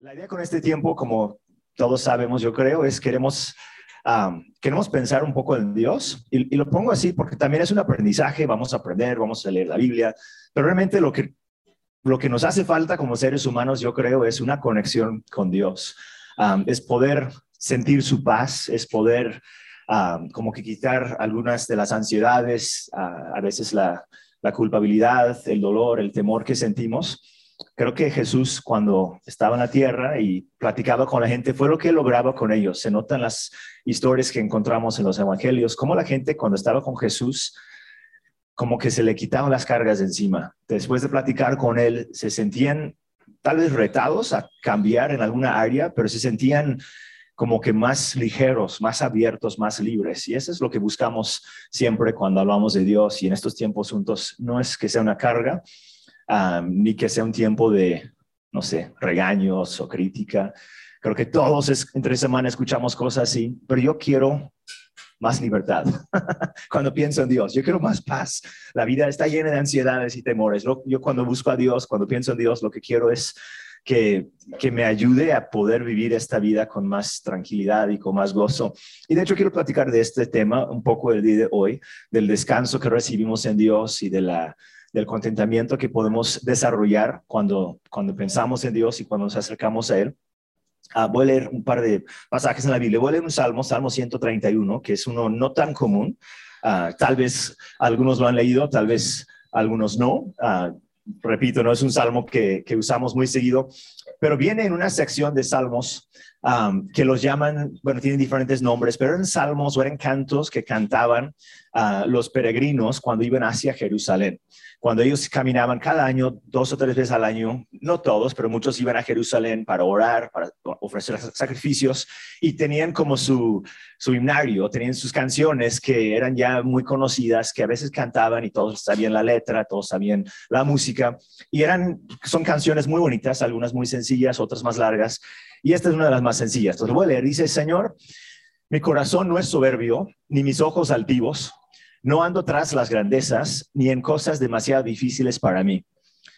La idea con este tiempo, como todos sabemos, yo creo, es queremos, queremos pensar un poco en Dios. Y, lo pongo así porque también es un aprendizaje, vamos a aprender, vamos a leer la Biblia, pero realmente lo que, lo que nos hace falta como seres humanos, yo creo, es una conexión con Dios. es poder sentir su paz, es poder como que quitar algunas de las ansiedades, a veces la, la culpabilidad, el dolor, el temor que sentimos creo que Jesús cuando estaba en la tierra y platicaba con la gente fue lo que lograba con ellos. Se notan las historias que encontramos en los evangelios, cómo la gente cuando estaba con Jesús, como que se le quitaban las cargas de encima. Después de platicar con él, se sentían tal vez retados a cambiar en alguna área, pero se sentían como que más ligeros, más abiertos, más libres. Y eso es lo que buscamos siempre cuando hablamos de Dios y en estos tiempos juntos. No es que sea una carga, ni que sea un tiempo de, no sé, regaños o crítica. Creo que todos entre semana escuchamos cosas así, pero yo quiero más libertad. cuando pienso en Dios, yo quiero más paz. La vida está llena de ansiedades y temores. Yo cuando busco a Dios, cuando pienso en Dios, lo que quiero es que, que, me ayude a poder vivir esta vida con más tranquilidad y con más gozo. Y de hecho quiero platicar de este tema un poco el día de hoy, del descanso que recibimos en Dios y de la del contentamiento que podemos desarrollar cuando, cuando pensamos en Dios y cuando nos acercamos a Él. Ah, voy a leer un par de pasajes en la Biblia. Voy a leer un salmo, Salmo 131, que es uno no tan común. Ah, tal vez algunos lo han leído, tal vez algunos no. Ah, repito, no es un salmo que, que, usamos muy seguido, pero viene en una sección de salmos que los llaman, bueno, tienen diferentes nombres, pero eran salmos o eran cantos que cantaban los peregrinos cuando iban hacia Jerusalén. Cuando ellos caminaban cada año, dos o tres veces al año, no todos, pero muchos iban a Jerusalén para orar, para ofrecer sacrificios y tenían como su, su himnario, tenían sus canciones que eran ya muy conocidas, que a veces cantaban y todos sabían la letra, todos sabían la música y eran, son canciones muy bonitas, algunas muy sencillas, otras más largas y esta es una de las más sencillas. Entonces voy a leer, dice, Señor, mi corazón no es soberbio, ni mis ojos altivos no ando tras las grandezas ni en cosas demasiado difíciles para mí,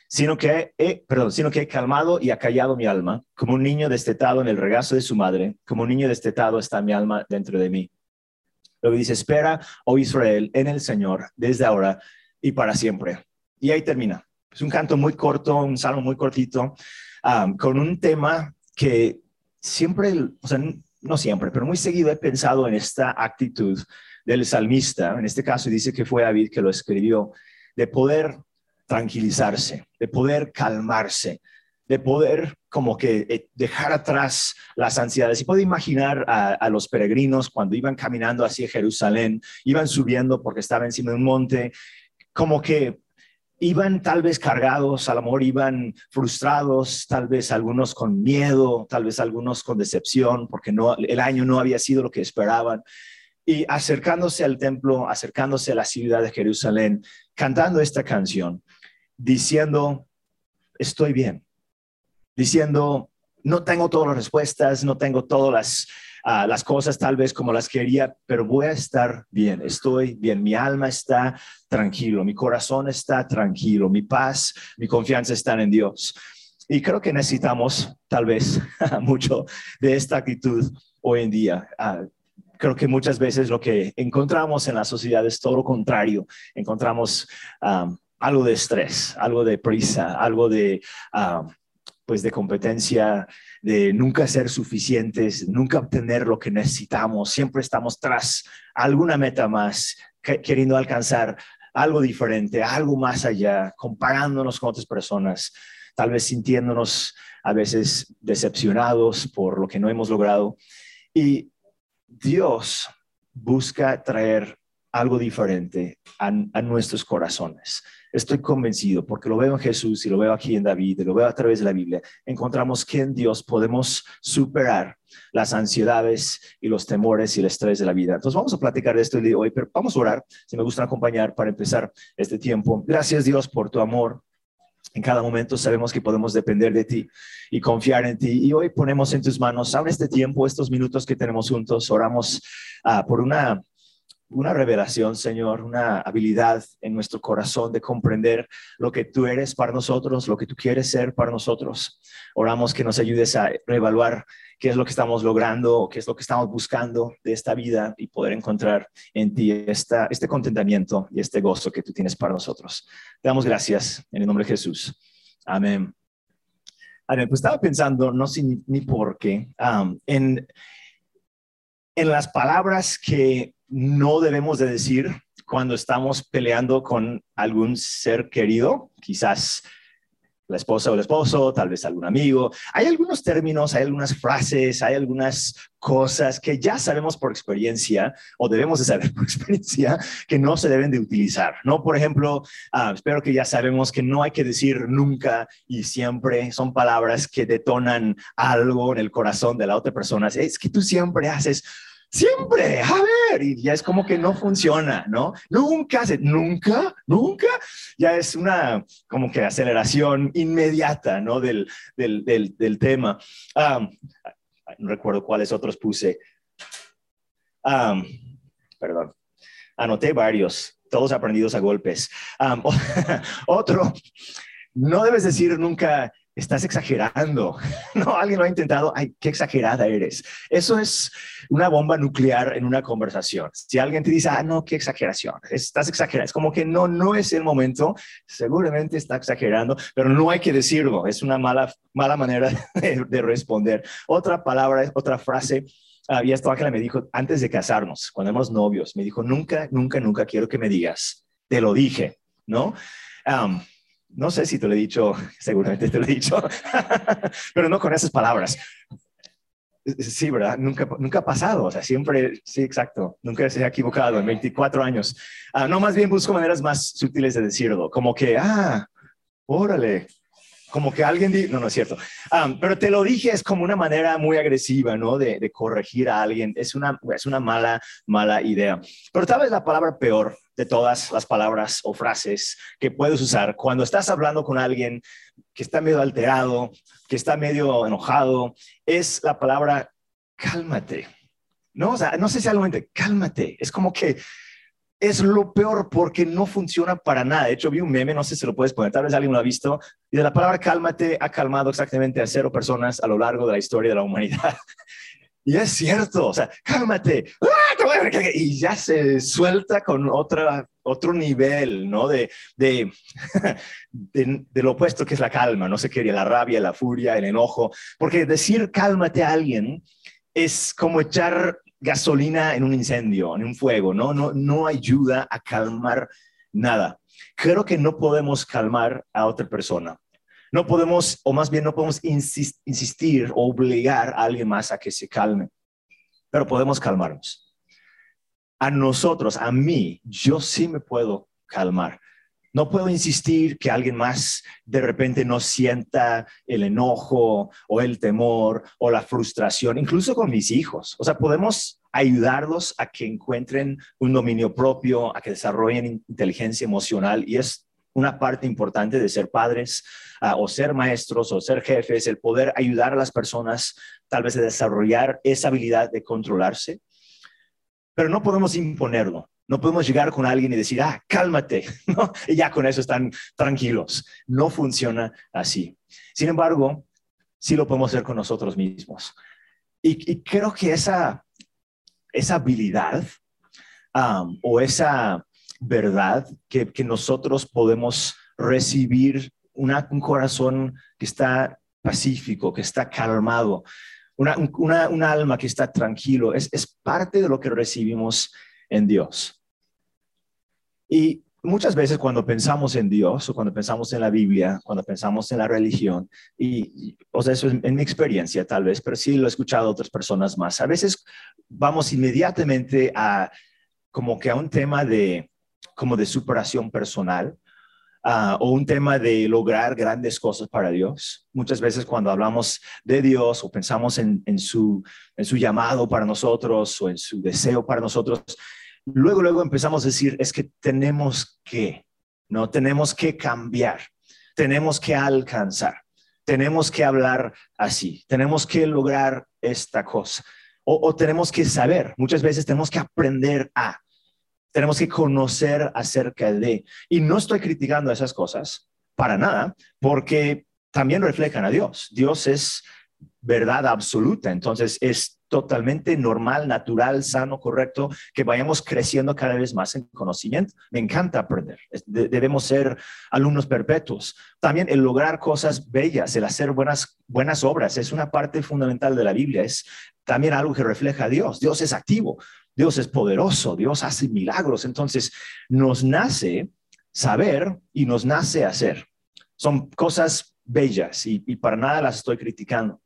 sino que he, perdón, sino que he calmado y acallado mi alma, como un niño destetado en el regazo de su madre, como un niño destetado está mi alma dentro de mí. Luego dice, espera, oh Israel, en el Señor, desde ahora y para siempre. Y ahí termina. Es un canto muy corto, un salmo muy cortito, um, con un tema que siempre, o sea, no siempre, pero muy seguido he pensado en esta actitud del salmista, en este caso dice que fue David que lo escribió, de poder tranquilizarse, de poder calmarse, de poder como que eh, dejar atrás las ansiedades. Y puedo imaginar a, los peregrinos cuando iban caminando hacia Jerusalén, iban subiendo porque estaba encima de un monte, como que iban tal vez cargados, al amor iban frustrados, tal vez algunos con miedo, tal vez algunos con decepción, porque el año no había sido lo que esperaban. Y acercándose al templo, acercándose a la ciudad de Jerusalén, cantando esta canción, diciendo, estoy bien, diciendo, no tengo todas las respuestas, no tengo todas las, ah, las cosas tal vez como las quería, pero voy a estar bien, estoy bien, mi alma está tranquilo, mi corazón está tranquilo, mi paz, mi confianza están en Dios. Y creo que necesitamos tal vez mucho de esta actitud hoy en día. Ah, creo que muchas veces lo que encontramos en la sociedad es todo lo contrario. Encontramos um, algo de estrés, algo de prisa, algo de, um, pues de competencia, de nunca ser suficientes, nunca obtener lo que necesitamos. Siempre estamos tras alguna meta más, queriendo alcanzar algo diferente, algo más allá, comparándonos con otras personas, tal vez sintiéndonos a veces decepcionados por lo que no hemos logrado. Y Dios busca traer algo diferente a, nuestros corazones. Estoy convencido, porque lo veo en Jesús y lo veo aquí en David, y lo veo a través de la Biblia. Encontramos que en Dios podemos superar las ansiedades y los temores y el estrés de la vida. Entonces vamos a platicar de esto hoy, pero vamos a orar, si me gusta acompañar para empezar este tiempo. Gracias Dios por tu amor, en cada momento sabemos que podemos depender de ti y confiar en ti. Y hoy ponemos en tus manos, ahora este tiempo, estos minutos que tenemos juntos, oramos ah, por una una revelación, Señor, una habilidad en nuestro corazón de comprender lo que tú eres para nosotros, lo que tú quieres ser para nosotros. Oramos que nos ayudes a reevaluar qué es lo que estamos logrando, qué es lo que estamos buscando de esta vida y poder encontrar en ti esta, este contentamiento y este gozo que tú tienes para nosotros. Te damos gracias en el nombre de Jesús. Amén. Amén. Pues estaba pensando, no sé ni, por qué, en, en las palabras que no debemos de decir cuando estamos peleando con algún ser querido, quizás la esposa o el esposo, tal vez algún amigo. Hay algunos términos, hay algunas frases, hay algunas cosas que ya sabemos por experiencia o debemos de saber por experiencia que no se deben de utilizar, ¿no? Por ejemplo, ah, espero que ya sabemos que no hay que decir nunca y siempre son palabras que detonan algo en el corazón de la otra persona. Es que tú siempre haces siempre, a ver, y ya es como que no funciona, ¿no? Nunca, nunca, nunca, ya es una como que aceleración inmediata, ¿no? Del, del, del, tema. no recuerdo cuáles otros puse. perdón, anoté varios, todos aprendidos a golpes. otro, no debes decir nunca, estás exagerando. No, alguien lo ha intentado. Ay, qué exagerada eres. Eso es una bomba nuclear en una conversación. Si alguien te dice, ah, no, qué exageración, estás exagerando. Es como que no, no es el momento. Seguramente está exagerando, pero no hay que decirlo. Es una mala, mala manera de, responder. Otra palabra, otra frase. Uh, y esto Ángela me dijo antes de casarnos, cuando éramos novios, me dijo, nunca, nunca, nunca quiero que me digas, te lo dije, ¿no? No sé si te lo he dicho, seguramente te lo he dicho, pero no con esas palabras. Sí, ¿verdad? Nunca, nunca ha pasado, o sea, siempre, sí, exacto, nunca se ha equivocado en 24 años. Ah, no, más bien busco maneras más sutiles de decirlo, como que, ah, órale, como que alguien dice, no, no es cierto, ah, pero te lo dije, es como una manera muy agresiva, ¿no? De, corregir a alguien, es una, es una mala, mala idea. Pero tal vez la palabra peor de todas las palabras o frases que puedes usar cuando estás hablando con alguien que está medio alterado, que está medio enojado, es la palabra cálmate. No, o sea, no sé si algo cálmate. Es como que es lo peor porque no funciona para nada. De hecho, vi un meme, no sé si lo puedes poner, tal vez alguien lo ha visto, y de la palabra cálmate ha calmado exactamente a cero personas a lo largo de la historia de la humanidad. Y es cierto, o sea, cálmate, ¡Ah, y ya se suelta con otra, otro nivel, ¿no? De, de, de, lo opuesto que es la calma, no sé qué, la rabia, la furia, el enojo, porque decir cálmate a alguien es como echar gasolina en un incendio, en un fuego, ¿no? No, no ayuda a calmar nada. Creo que no podemos calmar a otra persona. No podemos, o más bien no podemos insistir o obligar a alguien más a que se calme, pero podemos calmarnos. A nosotros, a mí, yo sí me puedo calmar. No puedo insistir que alguien más de repente no sienta el enojo o el temor o la frustración, incluso con mis hijos. O sea, podemos ayudarlos a que encuentren un dominio propio, a que desarrollen inteligencia emocional y es una parte importante de ser padres ah, o ser maestros o ser jefes, el poder ayudar a las personas tal vez a desarrollar esa habilidad de controlarse, pero no podemos imponerlo. No podemos llegar con alguien y decir, ah, cálmate, ¿no? Y ya con eso están tranquilos. No funciona así. Sin embargo, sí lo podemos hacer con nosotros mismos. Y, creo que esa, esa habilidad o esa verdad que, nosotros podemos recibir un corazón que está pacífico, que está calmado, una, un alma que está tranquilo, es, es parte de lo que recibimos en Dios. Y muchas veces cuando pensamos en Dios o cuando pensamos en la Biblia, cuando pensamos en la religión, y, o sea, eso es en mi experiencia tal vez, pero sí lo he escuchado a otras personas más, a veces vamos inmediatamente a como que a un tema de como de superación personal ah, o un tema de lograr grandes cosas para Dios. Muchas veces cuando hablamos de Dios o pensamos en, su, en su llamado para nosotros o en su deseo para nosotros, luego, luego empezamos a decir, es que tenemos que, ¿no? Tenemos que cambiar, tenemos que alcanzar, tenemos que hablar así, tenemos que lograr esta cosa. O tenemos que saber, muchas veces tenemos que aprender a, tenemos que conocer acerca de. Y no estoy criticando esas cosas para nada, porque también reflejan a Dios. Dios es verdad absoluta, entonces es totalmente normal, natural, sano, correcto, que vayamos creciendo cada vez más en conocimiento. Me encanta aprender. debemos ser alumnos perpetuos. También el lograr cosas bellas, el hacer buenas, buenas obras, es una parte fundamental de la Biblia. Es también algo que refleja a Dios. Dios es activo, Dios es poderoso, Dios hace milagros. Entonces, nos nace saber y nos nace hacer. Son cosas bellas y para nada las estoy criticando.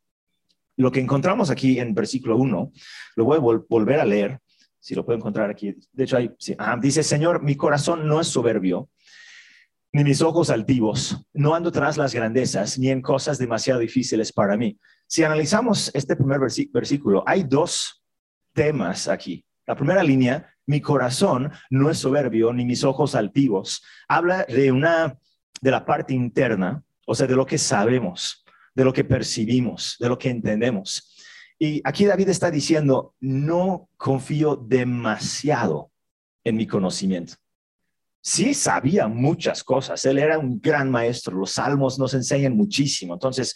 Lo que encontramos aquí en versículo 1, lo voy a volver a leer, si lo puedo encontrar aquí. De hecho, ah, dice, Señor, mi corazón no es soberbio, ni mis ojos altivos. No ando tras las grandezas, ni en cosas demasiado difíciles para mí. Si analizamos este primer versículo, hay dos temas aquí. La primera línea, mi corazón no es soberbio, ni mis ojos altivos. Habla de una, de la parte interna, o sea, de lo que sabemos de lo que percibimos, de lo que entendemos. Y aquí David está diciendo, no confío demasiado en mi conocimiento. Sí sabía muchas cosas, él era un gran maestro, los salmos nos enseñan muchísimo. Entonces,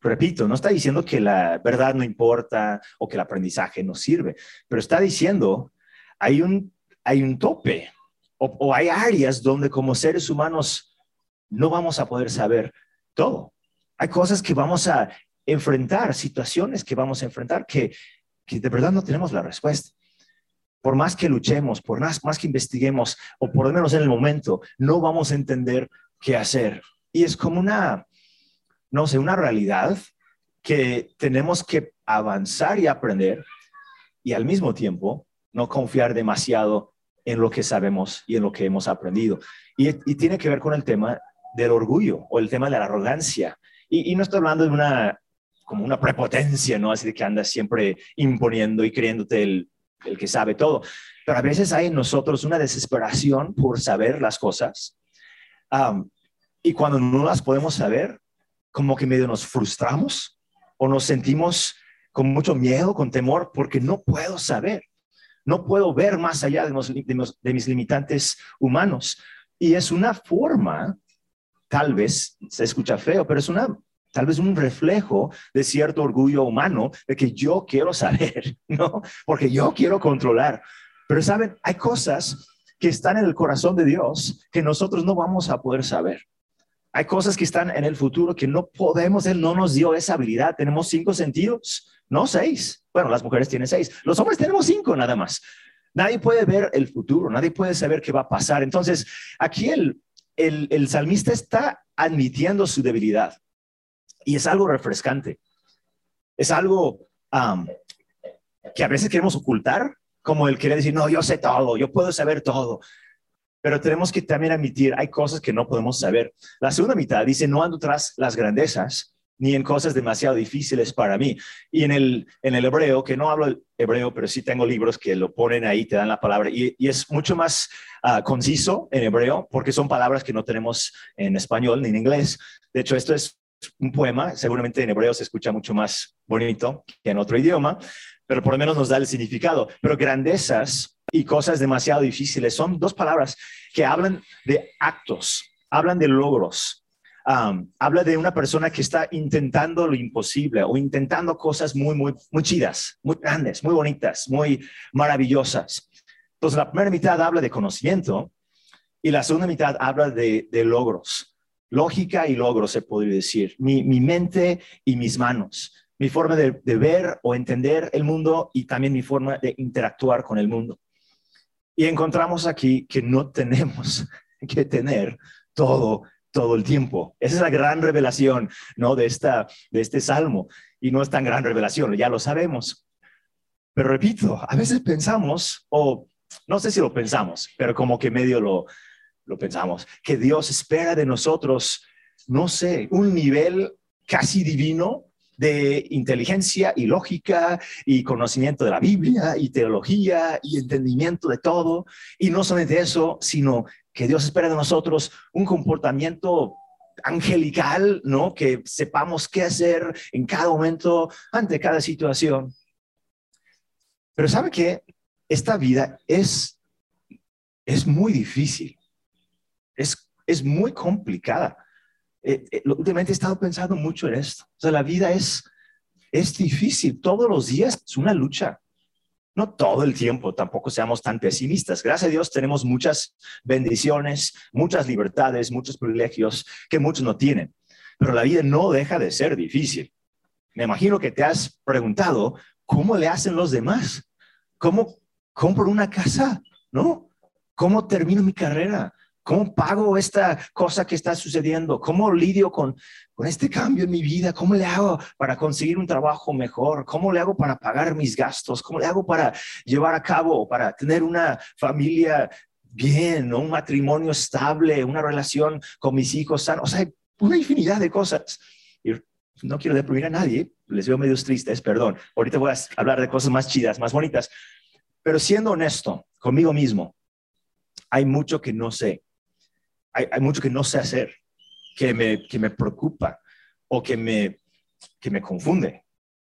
repito, no está diciendo que la verdad no importa o que el aprendizaje no sirve, pero está diciendo, hay un, hay un tope o, hay áreas donde como seres humanos no vamos a poder saber todo. Hay cosas que vamos a enfrentar, situaciones que vamos a enfrentar que, de verdad no tenemos la respuesta. Por más que luchemos, por más, más que investiguemos, o por lo menos en el momento, no vamos a entender qué hacer. Y es como una, no sé, una realidad que tenemos que avanzar y aprender y al mismo tiempo no confiar demasiado en lo que sabemos y en lo que hemos aprendido. Y, tiene que ver con el tema del orgullo o el tema de la arrogancia y, no estoy hablando de una, como una prepotencia, ¿no? Así de que andas siempre imponiendo y creyéndote el, el que sabe todo. Pero a veces hay en nosotros una desesperación por saber las cosas. y cuando no las podemos saber, como que medio nos frustramos o nos sentimos con mucho miedo, con temor, porque no puedo saber. No puedo ver más allá de, mis limitantes humanos. Y es una forma tal vez se escucha feo, pero es una tal vez un reflejo de cierto orgullo humano de que yo quiero saber, ¿no? Porque yo quiero controlar. Pero saben, hay cosas que están en el corazón de Dios que nosotros no vamos a poder saber. Hay cosas que están en el futuro que no podemos, Él no nos dio esa habilidad. Tenemos cinco sentidos, no seis. Bueno, las mujeres tienen seis, los hombres tenemos cinco nada más. Nadie puede ver el futuro, nadie puede saber qué va a pasar. Entonces, aquí el, salmista está admitiendo su debilidad y es algo refrescante. Es algo que a veces queremos ocultar, como el querer decir, no, yo sé todo, yo puedo saber todo. Pero tenemos que también admitir, hay cosas que no podemos saber. La segunda mitad dice, no ando tras las grandezas, ni en cosas demasiado difíciles para mí. Y en el, en el hebreo, que no hablo hebreo, pero sí tengo libros que lo ponen ahí, te dan la palabra, y, es mucho más ah, conciso en hebreo, porque son palabras que no tenemos en español ni en inglés. De hecho, esto es un poema, seguramente en hebreo se escucha mucho más bonito que en otro idioma, pero por lo menos nos da el significado. Pero grandezas y cosas demasiado difíciles son dos palabras que hablan de actos, hablan de logros, habla de una persona que está intentando lo imposible o intentando cosas muy, muy, muy chidas, muy grandes, muy bonitas, muy maravillosas. Entonces, la primera mitad habla de conocimiento y la segunda mitad habla de, logros. Lógica y logros, se podría decir. Mi, mente y mis manos. Mi forma de, ver o entender el mundo y también mi forma de interactuar con el mundo. Y encontramos aquí que no tenemos que tener todo todo el tiempo. Esa es la gran revelación, ¿no? De, esta, de este salmo. Y no es tan gran revelación, ya lo sabemos. Pero repito, a veces pensamos, o no sé si lo pensamos, pero como que medio lo, lo pensamos, que Dios espera de nosotros, no sé, un nivel casi divino de inteligencia y lógica y conocimiento de la Biblia y teología y entendimiento de todo. Y no solamente eso, sino que Dios espera de nosotros un comportamiento angelical, ¿no? Que sepamos qué hacer en cada momento, ante cada situación. Pero ¿sabe que Esta vida es es muy difícil. Es, es muy complicada. Eh, eh, últimamente he estado pensando mucho en esto. O sea, la vida es, es difícil. Todos los días es una lucha. No todo el tiempo, tampoco seamos tan pesimistas. Gracias a Dios tenemos muchas bendiciones, muchas libertades, muchos privilegios que muchos no tienen. Pero la vida no deja de ser difícil. Me imagino que te has preguntado, ¿cómo le hacen los demás? ¿Cómo compro una casa? ¿No? ¿Cómo termino mi carrera? ¿Cómo pago esta cosa que está sucediendo? ¿Cómo lidio con, con este cambio en mi vida? ¿Cómo le hago para conseguir un trabajo mejor? ¿Cómo le hago para pagar mis gastos? ¿Cómo le hago para llevar a cabo, para tener una familia bien, un matrimonio estable, una relación con mis hijos sanos? O sea, una infinidad de cosas. Y no quiero deprimir a nadie, les veo medios tristes, perdón. Ahorita voy a hablar de cosas más chidas, más bonitas. Pero siendo honesto conmigo mismo, hay mucho que no sé hay, mucho que no sé hacer, que me, que me preocupa o que me, que me confunde,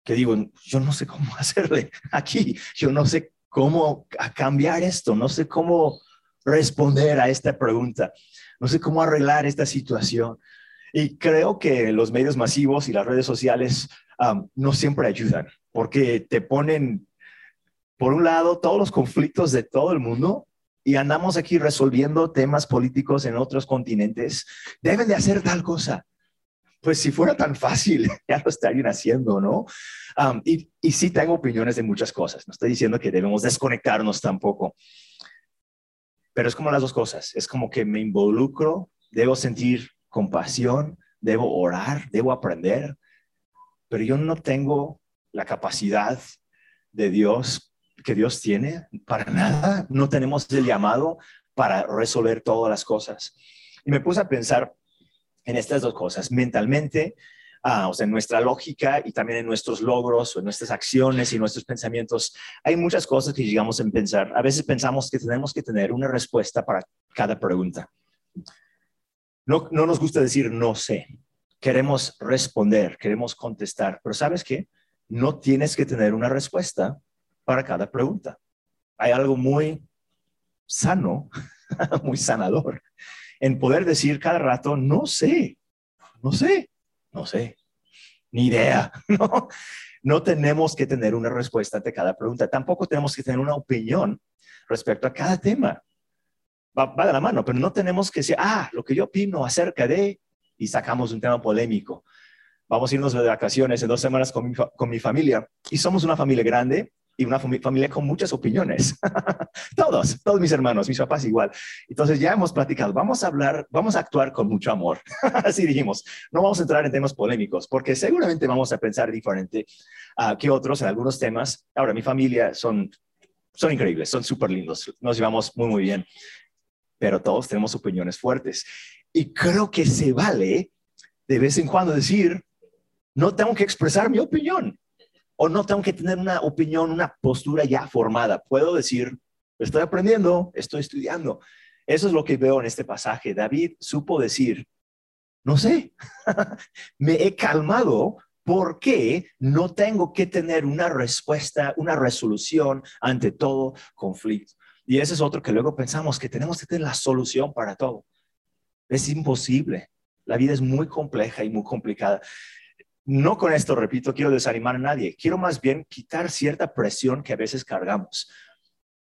que digo, yo no sé cómo hacerle aquí, yo no sé cómo cambiar esto, no sé cómo responder a esta pregunta, no sé cómo arreglar esta situación. Y creo que los medios masivos y las redes sociales no siempre ayudan, porque te ponen, por un lado, todos los conflictos de todo el mundo y andamos aquí resolviendo temas políticos en otros continentes, deben de hacer tal cosa. Pues si fuera tan fácil, ya lo estarían haciendo, ¿no? y, y sí tengo opiniones de muchas cosas. No estoy diciendo que debemos desconectarnos tampoco. Pero es como las dos cosas. Es como que me involucro, debo sentir compasión, debo orar, debo aprender. Pero yo no tengo la capacidad de Dios que Dios tiene, para nada. No tenemos el llamado para resolver todas las cosas. Y me puse a pensar en estas dos cosas, mentalmente, ah, o sea, en nuestra lógica y también en nuestros logros o en nuestras acciones y nuestros pensamientos. Hay muchas cosas que llegamos a pensar. A veces pensamos que tenemos que tener una respuesta para cada pregunta. No, no nos gusta decir no sé. Queremos responder, queremos contestar, pero ¿sabes qué? No tienes que tener una respuesta para cada pregunta. Hay algo muy sano, muy sanador, en poder decir cada rato, no sé, no sé, no sé, ni idea, ¿no? No tenemos que tener una respuesta ante cada pregunta, tampoco tenemos que tener una opinión respecto a cada tema. Va, de la mano, pero no tenemos que decir, ah, lo que yo opino acerca de, y sacamos un tema polémico. Vamos a irnos de vacaciones en dos semanas con mi, con mi familia y somos una familia grande y una familia con muchas opiniones. todos, todos mis hermanos, mis papás igual. Entonces ya hemos platicado, vamos a hablar, vamos a actuar con mucho amor. Así dijimos, no vamos a entrar en temas polémicos porque seguramente vamos a pensar diferente uh, que otros en algunos temas. Ahora, mi familia son, son increíbles, son súper lindos, nos llevamos muy, muy bien, pero todos tenemos opiniones fuertes. Y creo que se vale de vez en cuando decir, no tengo que expresar mi opinión o no tengo que tener una opinión, una postura ya formada. Puedo decir, estoy aprendiendo, estoy estudiando. Eso es lo que veo en este pasaje. David supo decir, no sé, me he calmado porque no tengo que tener una respuesta, una resolución ante todo conflicto. Y ese es otro que luego pensamos que tenemos que tener la solución para todo. Es imposible. La vida es muy compleja y muy complicada. No con esto, repito, quiero desanimar a nadie. Quiero más bien quitar cierta presión que a veces cargamos.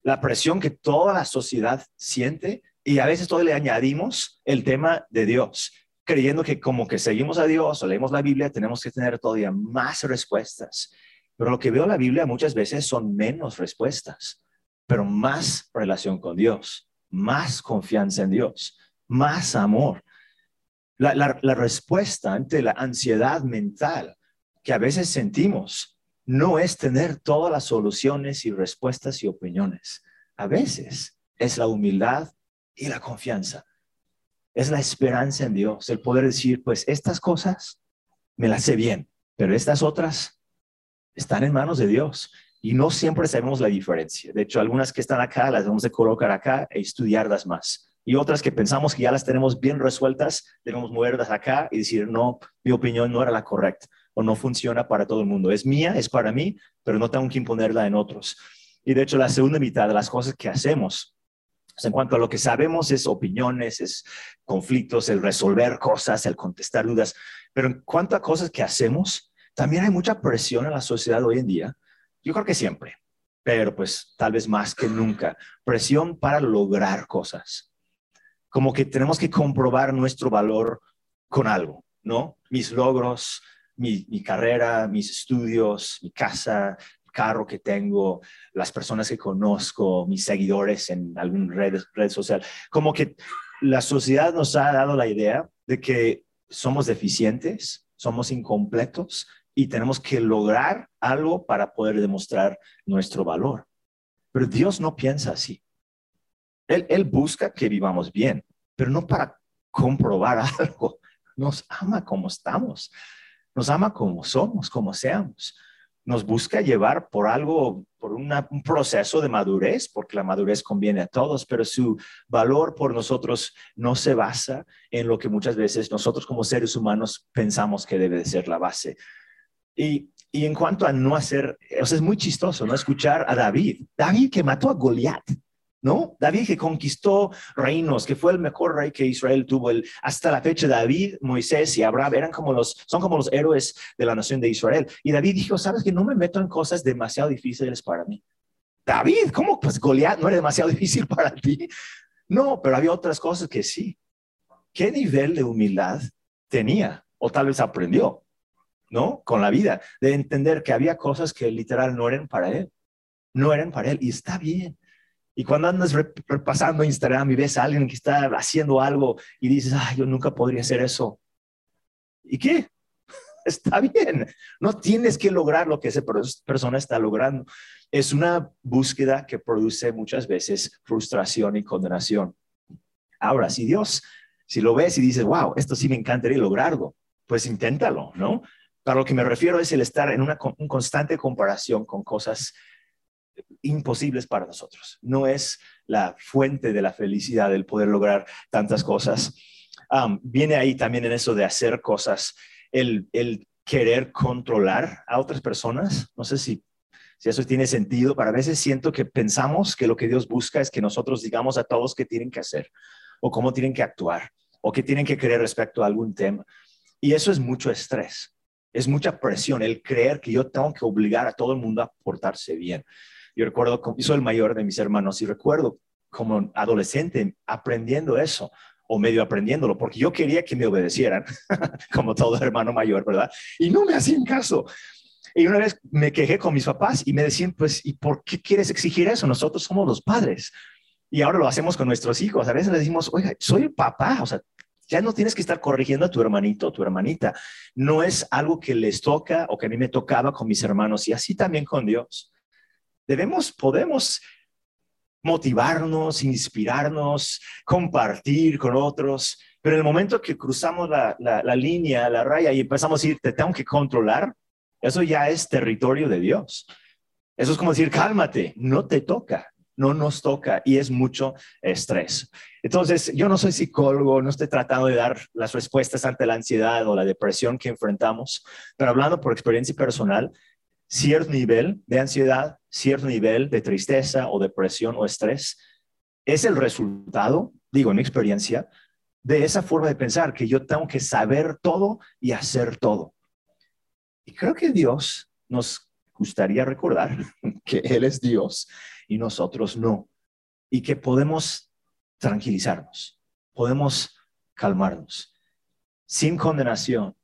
La presión que toda la sociedad siente y a veces todo le añadimos el tema de Dios, creyendo que como que seguimos a Dios o leemos la Biblia, tenemos que tener todavía más respuestas. Pero lo que veo en la Biblia muchas veces son menos respuestas, pero más relación con Dios, más confianza en Dios, más amor. La, respuesta ante la ansiedad mental que a veces sentimos no es tener todas las soluciones y respuestas y opiniones. A veces es la humildad y la confianza. Es la esperanza en Dios, el poder decir, pues estas cosas me las sé bien, pero estas otras están en manos de Dios y no siempre sabemos la diferencia. De hecho, algunas que están acá las vamos a colocar acá e estudiarlas más y otras que pensamos que ya las tenemos bien resueltas, debemos moverlas acá y decir, no, mi opinión no era la correcta o no funciona para todo el mundo. Es mía, es para mí, pero no tengo que imponerla en otros. Y de hecho, la segunda mitad de las cosas que hacemos en cuanto a lo que sabemos es opiniones, es conflictos, el resolver cosas, el contestar dudas, pero en cuanto a cosas que hacemos, también hay mucha presión en la sociedad hoy en día. Yo creo que siempre, pero pues tal vez más que nunca, presión para lograr cosas. Como que tenemos que comprobar nuestro valor con algo, ¿no? Mis logros, mi, carrera, mis estudios, mi casa, carro que tengo, las personas que conozco, mis seguidores en alguna red social. Como que la sociedad nos ha dado la idea de que somos deficientes, somos incompletos y tenemos que lograr algo para poder demostrar nuestro valor. Pero Dios no piensa así. Él, busca que vivamos bien, pero no para comprobar algo. Nos ama como estamos. Nos ama como somos, como seamos nos busca llevar por algo, por un proceso de madurez, porque la madurez conviene a todos, pero su valor por nosotros no se basa en lo que muchas veces nosotros como seres humanos pensamos que debe de ser la base. Y, y en cuanto a no hacer, o sea, es muy chistoso, ¿no? Escuchar a David, David que mató a Goliat, ¿no? David que conquistó reinos, que fue el mejor rey que Israel tuvo. Hasta la fecha, David, Moisés y Abraham eran como los, son como los héroes de la nación de Israel. Y David dijo, sabes que no me meto en cosas demasiado difíciles para mí. David, ¿cómo? Pues Goliat no era demasiado difícil para ti. No, pero había otras cosas que sí. ¿Qué nivel de humildad tenía? O tal vez aprendió, ¿no? Con la vida, de entender que había cosas que literal no eran para él. No eran para él. Y está bien y cuando andas repasando Instagram y ves a alguien que está haciendo algo y dices, ay, yo nunca podría hacer eso. ¿Y qué? Está bien. No tienes que lograr lo que esa persona está logrando. Es una búsqueda que produce muchas veces frustración y condenación. Ahora, si Dios, si lo ves y dices, wow, esto sí me encantaría lograrlo, pues inténtalo, ¿no? Para lo que me refiero es el estar en una constante comparación con cosas imposibles para nosotros. No es la fuente de la felicidad el poder lograr tantas cosas. viene ahí también en eso de hacer cosas, el, querer controlar a otras personas. No sé si, si eso tiene sentido, pero a veces siento que pensamos que lo que Dios busca es que nosotros digamos a todos qué tienen que hacer o cómo tienen que actuar o qué tienen que creer respecto a algún tema. Y eso es mucho estrés, es mucha presión, el creer que yo tengo que obligar a todo el mundo a portarse bien. Yo recuerdo, soy el mayor de mis hermanos y recuerdo como adolescente aprendiendo eso o medio aprendiéndolo, porque yo quería que me obedecieran, como todo hermano mayor, ¿verdad? Y no me hacían caso. Y una vez me quejé con mis papás y me decían, pues, ¿y por qué quieres exigir eso? Nosotros somos los padres. Y ahora lo hacemos con nuestros hijos. A veces les decimos, oiga, soy el papá, o sea, ya no tienes que estar corrigiendo a tu hermanito o tu hermanita. No es algo que les toca o que a mí me tocaba con mis hermanos y así también con Dios. Debemos, podemos motivarnos, inspirarnos, compartir con otros, pero en el momento que cruzamos la, la, línea, la raya y empezamos a decir, te tengo que controlar, eso ya es territorio de Dios. Eso es como decir, cálmate, no te toca, no nos toca y es mucho estrés. Entonces, yo no soy psicólogo, no estoy tratando de dar las respuestas ante la ansiedad o la depresión que enfrentamos, pero hablando por experiencia personal, cierto nivel de ansiedad, cierto nivel de tristeza o depresión o estrés, es el resultado, digo en mi experiencia, de esa forma de pensar que yo tengo que saber todo y hacer todo. Y creo que Dios nos gustaría recordar que Él es Dios y nosotros no. Y que podemos tranquilizarnos, podemos calmarnos, sin condenación,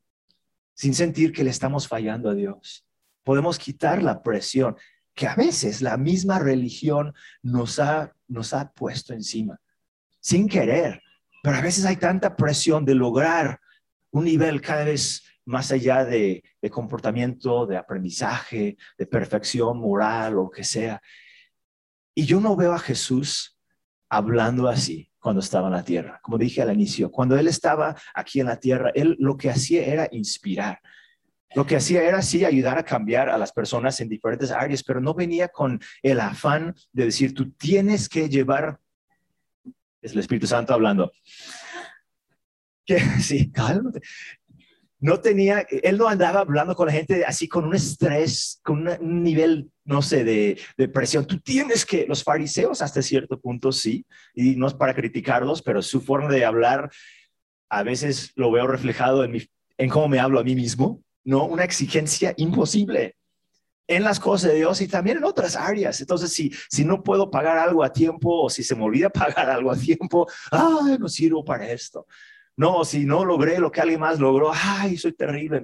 sin sentir que le estamos fallando a Dios podemos quitar la presión que a veces la misma religión nos ha, nos ha puesto encima, sin querer. Pero a veces hay tanta presión de lograr un nivel cada vez más allá de, de comportamiento, de aprendizaje, de perfección moral o que sea. Y yo no veo a Jesús hablando así cuando estaba en la tierra. Como dije al inicio, cuando él estaba aquí en la tierra, él lo que hacía era inspirar. Lo que hacía era sí ayudar a cambiar a las personas en diferentes áreas, pero no venía con el afán de decir, tú tienes que llevar, es el Espíritu Santo hablando. Que, sí, cálmate. no tenía, él no andaba hablando con la gente así con un estrés, con un nivel, no sé, de, de, presión. Tú tienes que, los fariseos hasta cierto punto sí, y no es para criticarlos, pero su forma de hablar a veces lo veo reflejado en, mi, en cómo me hablo a mí mismo, ¿no? Una exigencia imposible en las cosas de Dios y también en otras áreas. Entonces, si, si no puedo pagar algo a tiempo o si se me olvida pagar algo a tiempo, ay, no sirvo para esto. No, si no logré lo que alguien más logró, ay, soy terrible.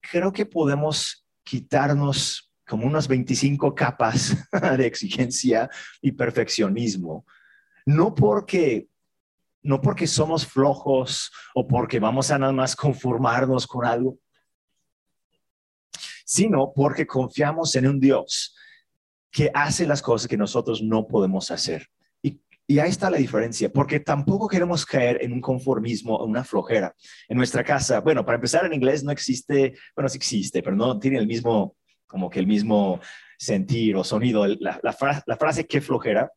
Creo que podemos quitarnos como unas 25 capas de exigencia y perfeccionismo. No porque no porque somos flojos o porque vamos a nada más conformarnos con algo, sino porque confiamos en un Dios que hace las cosas que nosotros no podemos hacer. Y ahí está la diferencia, porque tampoco queremos caer en un conformismo, en una flojera. En nuestra casa, bueno, para empezar en inglés no existe, bueno, sí existe, pero no tiene el mismo, como que el mismo sentir o sonido. La, la, la frase qué flojera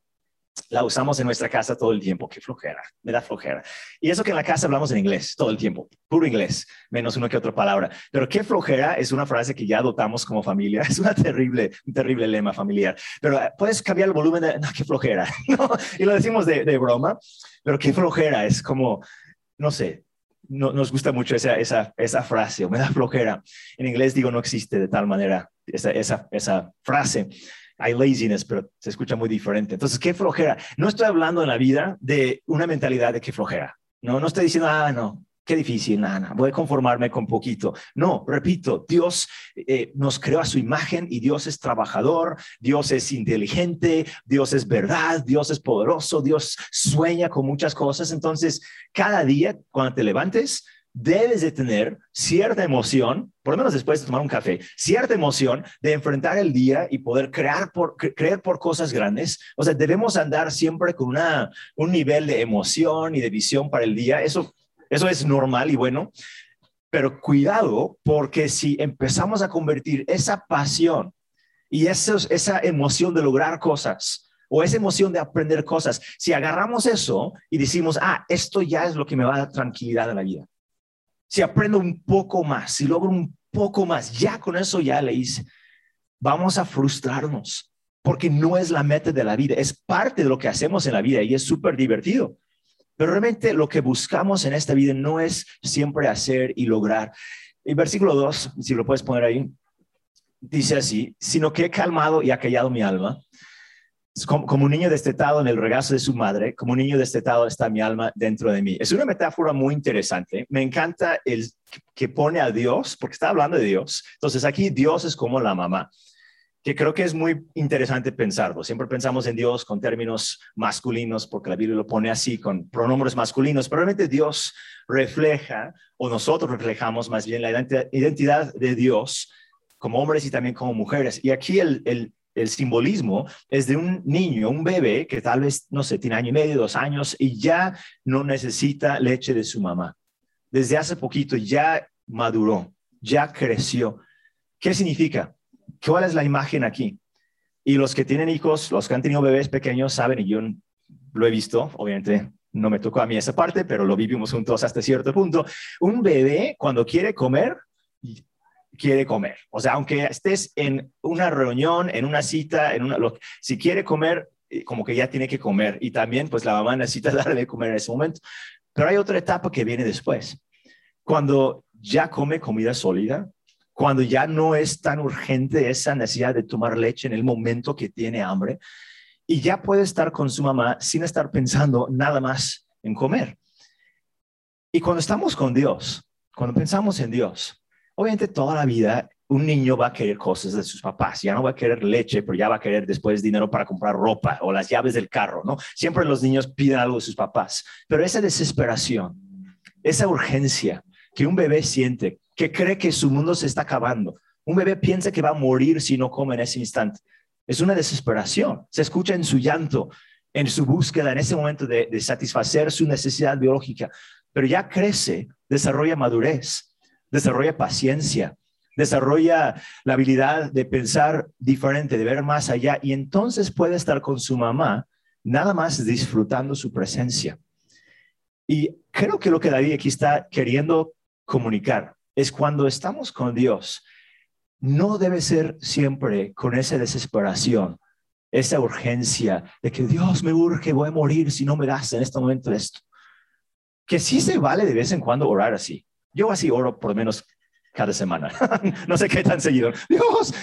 la usamos en nuestra casa todo el tiempo. Qué flojera, me da flojera. Y eso que en la casa hablamos en inglés todo el tiempo, puro inglés, menos una que otra palabra. Pero qué flojera es una frase que ya adoptamos como familia. Es una terrible, terrible lema familiar. Pero eh, puedes cambiar el volumen de, no, qué flojera. ¿no? Y lo decimos de, de, broma, pero qué flojera es como, no sé, no, nos gusta mucho esa, esa, esa frase, o me da flojera. En inglés digo, no existe de tal manera esa, esa, esa frase hay laziness, pero se escucha muy diferente. Entonces, qué flojera. No estoy hablando en la vida de una mentalidad de qué flojera. No, no estoy diciendo, ah, no, qué difícil, nada, voy a conformarme con poquito. No, repito, Dios eh, nos creó a su imagen y Dios es trabajador, Dios es inteligente, Dios es verdad, Dios es poderoso, Dios sueña con muchas cosas. Entonces, cada día, cuando te levantes, debes de tener cierta emoción, por lo menos después de tomar un café, cierta emoción de enfrentar el día y poder crear por, creer por cosas grandes. O sea, debemos andar siempre con una, un nivel de emoción y de visión para el día. Eso, eso es normal y bueno, pero cuidado porque si empezamos a convertir esa pasión y esa emoción de lograr cosas, o esa emoción de aprender cosas, si agarramos eso y decimos, ah, esto ya es lo que me va a dar tranquilidad en la vida, si aprendo un poco más, si logro un poco más, ya con eso ya le hice, vamos a frustrarnos porque no es la meta de la vida, es parte de lo que hacemos en la vida y es súper divertido. Pero realmente lo que buscamos en esta vida no es siempre hacer y lograr. El versículo 2, si lo puedes poner ahí, dice así, sino que he calmado y acallado mi alma como, un niño destetado en el regazo de su madre, como un niño destetado está mi alma dentro de mí. Es una metáfora muy interesante. Me encanta el que pone a Dios, porque está hablando de Dios. Entonces aquí Dios es como la mamá, que creo que es muy interesante pensarlo. Siempre pensamos en Dios con términos masculinos, porque la Biblia lo pone así, con pronombres masculinos, pero realmente Dios refleja, o nosotros reflejamos más bien la identidad de Dios como hombres y también como mujeres. Y aquí el, el simbolismo es de un niño, un bebé que tal vez, no sé, tiene año y medio, dos años y ya no necesita leche de su mamá. Desde hace poquito ya maduró, ya creció. ¿Qué significa? ¿Cuál es la imagen aquí? Y los que tienen hijos, los que han tenido bebés pequeños, saben, y yo lo he visto, obviamente no me tocó a mí esa parte, pero lo vivimos juntos hasta cierto punto. Un bebé cuando quiere comer, quiere comer. O sea, aunque estés en una reunión, en una cita, en una, si quiere comer, eh, como que ya tiene que comer. Y también, pues la mamá necesita darle de comer en ese momento. Pero hay otra etapa que viene después. Cuando ya come comida sólida, cuando ya no es tan urgente esa necesidad de tomar leche en el momento que tiene hambre, y ya puede estar con su mamá sin estar pensando nada más en comer. Y cuando estamos con Dios, cuando pensamos en Dios, Obviamente toda la vida un niño va a querer cosas de sus papás, ya no va a querer leche, pero ya va a querer después dinero para comprar ropa o las llaves del carro, ¿no? Siempre los niños piden algo de sus papás, pero esa desesperación, esa urgencia que un bebé siente, que cree que su mundo se está acabando, un bebé piensa que va a morir si no come en ese instante, es una desesperación, se escucha en su llanto, en su búsqueda, en ese momento de, de satisfacer su necesidad biológica, pero ya crece, desarrolla madurez desarrolla paciencia, desarrolla la habilidad de pensar diferente, de ver más allá y entonces puede estar con su mamá nada más disfrutando su presencia. Y creo que lo que David aquí está queriendo comunicar. Es cuando estamos con Dios. No debe ser siempre con esa desesperación, esa urgencia de que Dios me urge, voy a morir si no me das en este momento esto. Que sí se vale de vez en cuando orar así. Yo así oro por lo menos cada semana. no sé qué tan seguido. Dios,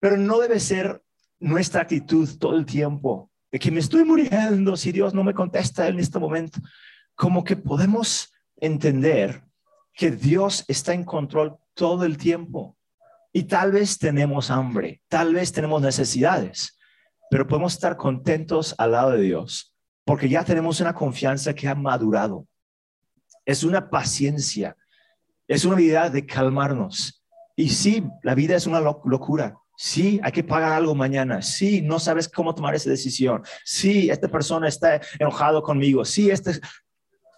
pero no debe ser nuestra actitud todo el tiempo de que me estoy muriendo si Dios no me contesta en este momento. Como que podemos entender que Dios está en control todo el tiempo. Y tal vez tenemos hambre, tal vez tenemos necesidades, pero podemos estar contentos al lado de Dios, porque ya tenemos una confianza que ha madurado. Es una paciencia, es una habilidad de calmarnos. Y sí, la vida es una locura. Sí, hay que pagar algo mañana. Sí, no sabes cómo tomar esa decisión. Sí, esta persona está enojado conmigo. Sí, este...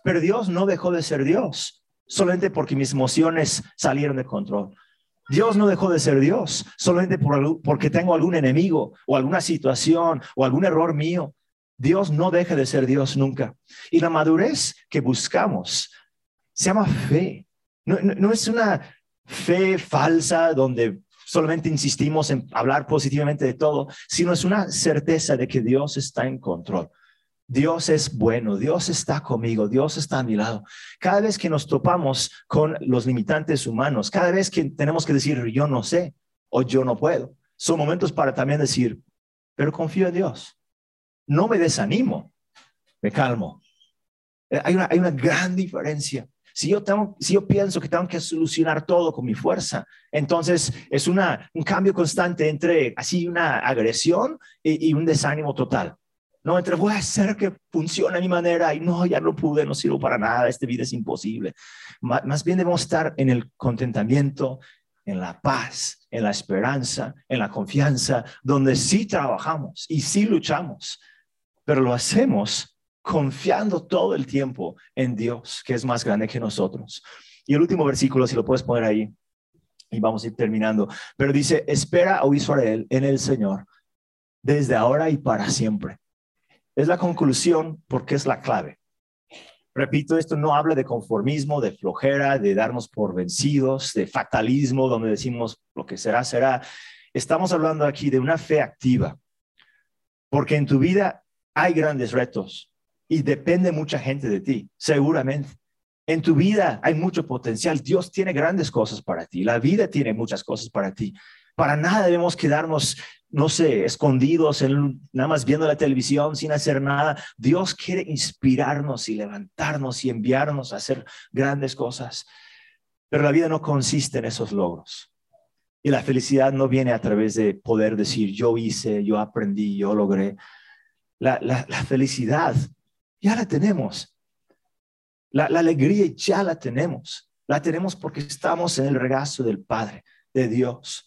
Pero Dios no dejó de ser Dios solamente porque mis emociones salieron de control. Dios no dejó de ser Dios solamente por, porque tengo algún enemigo o alguna situación o algún error mío. Dios no deja de ser Dios nunca. Y la madurez que buscamos se llama fe. No, no es una fe falsa donde solamente insistimos en hablar positivamente de todo, sino es una certeza de que Dios está en control. Dios es bueno, Dios está conmigo, Dios está a mi lado. Cada vez que nos topamos con los limitantes humanos, cada vez que tenemos que decir yo no sé o yo no puedo, son momentos para también decir, pero confío en Dios. No me desanimo, me calmo. Eh, hay una, hay una gran diferencia. Si yo, pienso que tengo que solucionar todo con mi fuerza, entonces es un cambio constante entre así una agresión y un desánimo total. No, entre voy a hacer que funcione a mi manera y no, ya no pude, no sirvo para nada, esta vida es imposible. Más bien debemos estar en el contentamiento, en la paz, en la esperanza, en la confianza, donde sí trabajamos y sí luchamos, pero lo hacemos confiando todo el tiempo en Dios, que es más grande que nosotros. Y el último versículo, si lo puedes poner ahí, y vamos a ir terminando, pero dice, espera, oh Israel, en el Señor, desde ahora y para siempre. Es la conclusión porque es la clave. Repito, esto no habla de conformismo, de flojera, de darnos por vencidos, de fatalismo, donde decimos lo que será, será. Estamos hablando aquí de una fe activa, porque en tu vida hay grandes retos y depende mucha gente de ti, seguramente. En tu vida hay mucho potencial. Dios tiene grandes cosas para ti. La vida tiene muchas cosas para ti. Para nada debemos quedarnos no sé, escondidos, en, nada más viendo la televisión sin hacer nada. Dios quiere inspirarnos y levantarnos y enviarnos a hacer grandes cosas. Pero la vida no consiste en esos logros. Y la felicidad no viene a través de poder decir, yo hice, yo aprendí, yo logré. La, felicidad ya la tenemos. La, alegría ya la tenemos. La tenemos porque estamos en el regazo del Padre, de Dios.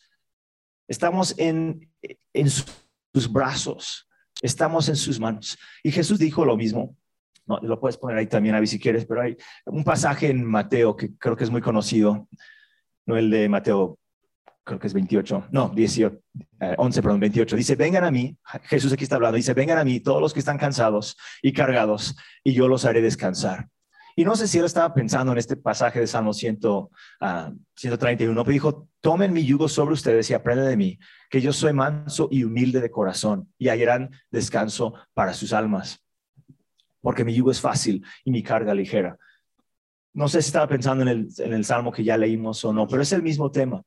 Estamos en, en sus brazos, estamos en sus manos. Y Jesús dijo lo mismo. No, lo puedes poner ahí también, a ver si quieres, pero hay un pasaje en Mateo que creo que es muy conocido, no el de Mateo, creo que es 28, no, 18, 11, perdón, 28. Dice, vengan a mí, Jesús aquí está hablando, dice, vengan a mí todos los que están cansados y cargados, y yo los haré descansar. Y no sé si él estaba pensando en este pasaje de Salmo 100, 131, ah, pero dijo, tomen mi yugo sobre ustedes y aprendan de mí, que yo soy manso y humilde de corazón, y hallarán descanso para sus almas, porque mi yugo es fácil y mi carga ligera. No sé si estaba pensando en el, en el Salmo que ya leímos o no, pero es el mismo tema.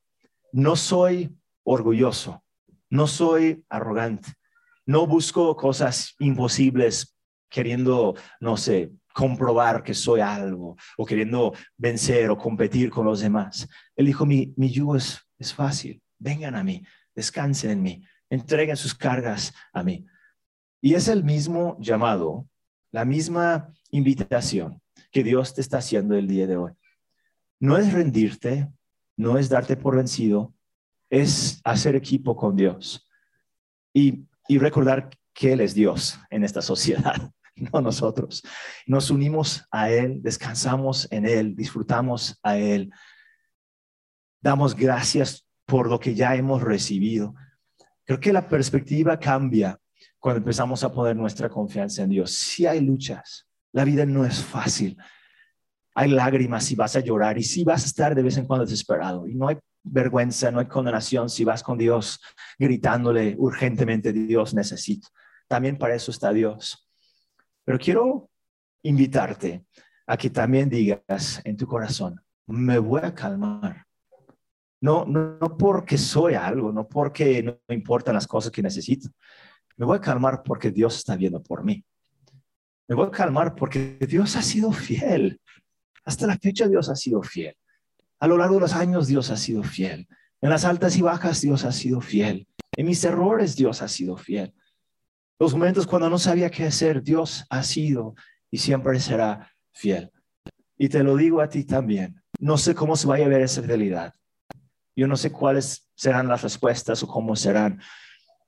No soy orgulloso, no soy arrogante, no busco cosas imposibles queriendo, no sé, comprobar que soy algo o queriendo vencer o competir con los demás. Él dijo, mi, mi yugo es, es fácil, vengan a mí, descansen en mí, entreguen sus cargas a mí. Y es el mismo llamado, la misma invitación que Dios te está haciendo el día de hoy. No es rendirte, no es darte por vencido, es hacer equipo con Dios y, recordar que Él es Dios en esta sociedad. no nosotros. Nos unimos a Él, descansamos en Él, disfrutamos a Él. Damos gracias por lo que ya hemos recibido. Creo que la perspectiva cambia cuando empezamos a poner nuestra confianza en Dios. Si hay luchas, la vida no es fácil. Hay lágrimas y vas a llorar y sí vas a estar de vez en cuando desesperado y no hay vergüenza, no hay condenación si vas con Dios gritándole urgentemente, Dios necesito. También para eso está Dios. Pero quiero invitarte a que también digas en tu corazón, me voy a calmar. No, no, no porque soy algo, no porque no me importan las cosas que necesito. Me voy a calmar porque Dios está viendo por mí. Me voy a calmar porque Dios ha sido fiel. Hasta la fecha Dios ha sido fiel. A lo largo de los años Dios ha sido fiel. En las altas y bajas Dios ha sido fiel. En mis errores Dios ha sido fiel. Los momentos cuando no sabía qué hacer, Dios ha sido y siempre será fiel. Y te lo digo a ti también. No sé cómo se vaya a ver esa fidelidad. Yo no sé cuáles serán las respuestas o cómo serán,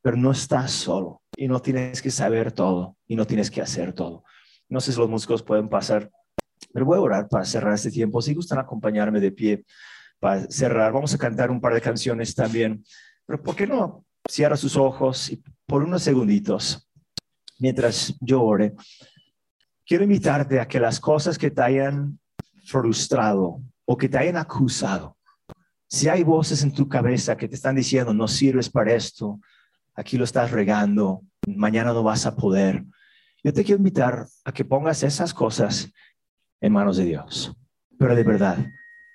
pero no estás solo y no tienes que saber todo y no tienes que hacer todo. No sé si los músicos pueden pasar, pero voy a orar para cerrar este tiempo. Si gustan acompañarme de pie para cerrar, vamos a cantar un par de canciones también. Pero ¿por qué no cierra sus ojos y por unos segunditos, mientras yo ore, quiero invitarte a que las cosas que te hayan frustrado o que te hayan acusado, si hay voces en tu cabeza que te están diciendo, no sirves para esto, aquí lo estás regando, mañana no vas a poder, yo te quiero invitar a que pongas esas cosas en manos de Dios. Pero de verdad,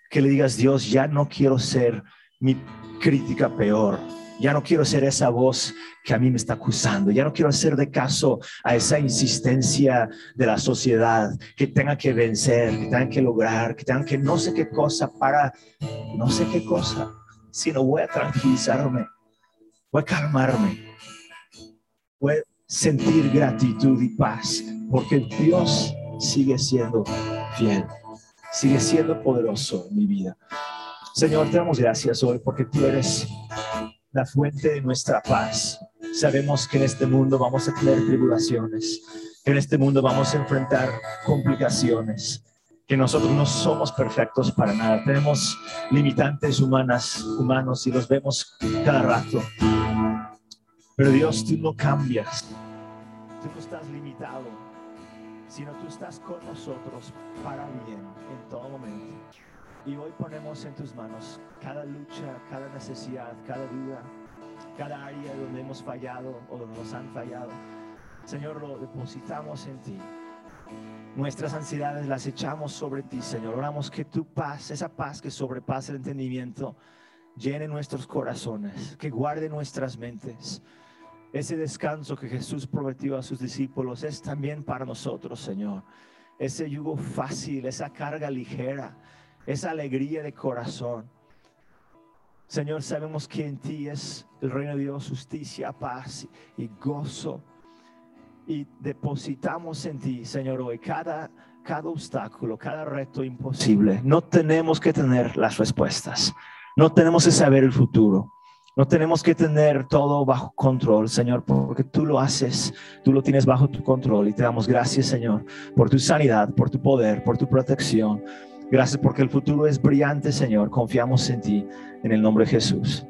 que le digas, Dios, ya no quiero ser mi crítica peor, ya no quiero ser esa voz que a mí me está acusando. Ya no quiero hacer de caso a esa insistencia de la sociedad que tenga que vencer, que tenga que lograr, que tenga que no sé qué cosa para no sé qué cosa, sino voy a tranquilizarme, voy a calmarme, voy a sentir gratitud y paz, porque Dios sigue siendo fiel, sigue siendo poderoso en mi vida. Señor, te damos gracias hoy porque tú eres la fuente de nuestra paz. Sabemos que en este mundo vamos a tener tribulaciones, que en este mundo vamos a enfrentar complicaciones, que nosotros no somos perfectos para nada. Tenemos limitantes humanas, humanos y los vemos cada rato. Pero Dios, tú no cambias. Tú no estás limitado, sino tú estás con nosotros para bien en todo momento. Y hoy ponemos en tus manos cada lucha, cada necesidad, cada duda, cada área donde hemos fallado o donde nos han fallado. Señor, lo depositamos en ti. Nuestras ansiedades las echamos sobre ti, Señor. Oramos que tu paz, esa paz que sobrepasa el entendimiento, llene nuestros corazones, que guarde nuestras mentes. Ese descanso que Jesús prometió a sus discípulos es también para nosotros, Señor. Ese yugo fácil, esa carga ligera esa alegría de corazón. Señor, sabemos que en ti es el reino de Dios, justicia, paz y gozo. Y depositamos en ti, Señor, hoy cada, cada obstáculo, cada reto imposible. No tenemos que tener las respuestas. No tenemos que saber el futuro. No tenemos que tener todo bajo control, Señor, porque tú lo haces, tú lo tienes bajo tu control y te damos gracias, Señor, por tu sanidad, por tu poder, por tu protección. Gracias porque el futuro es brillante, Señor. Confiamos en ti, en el nombre de Jesús.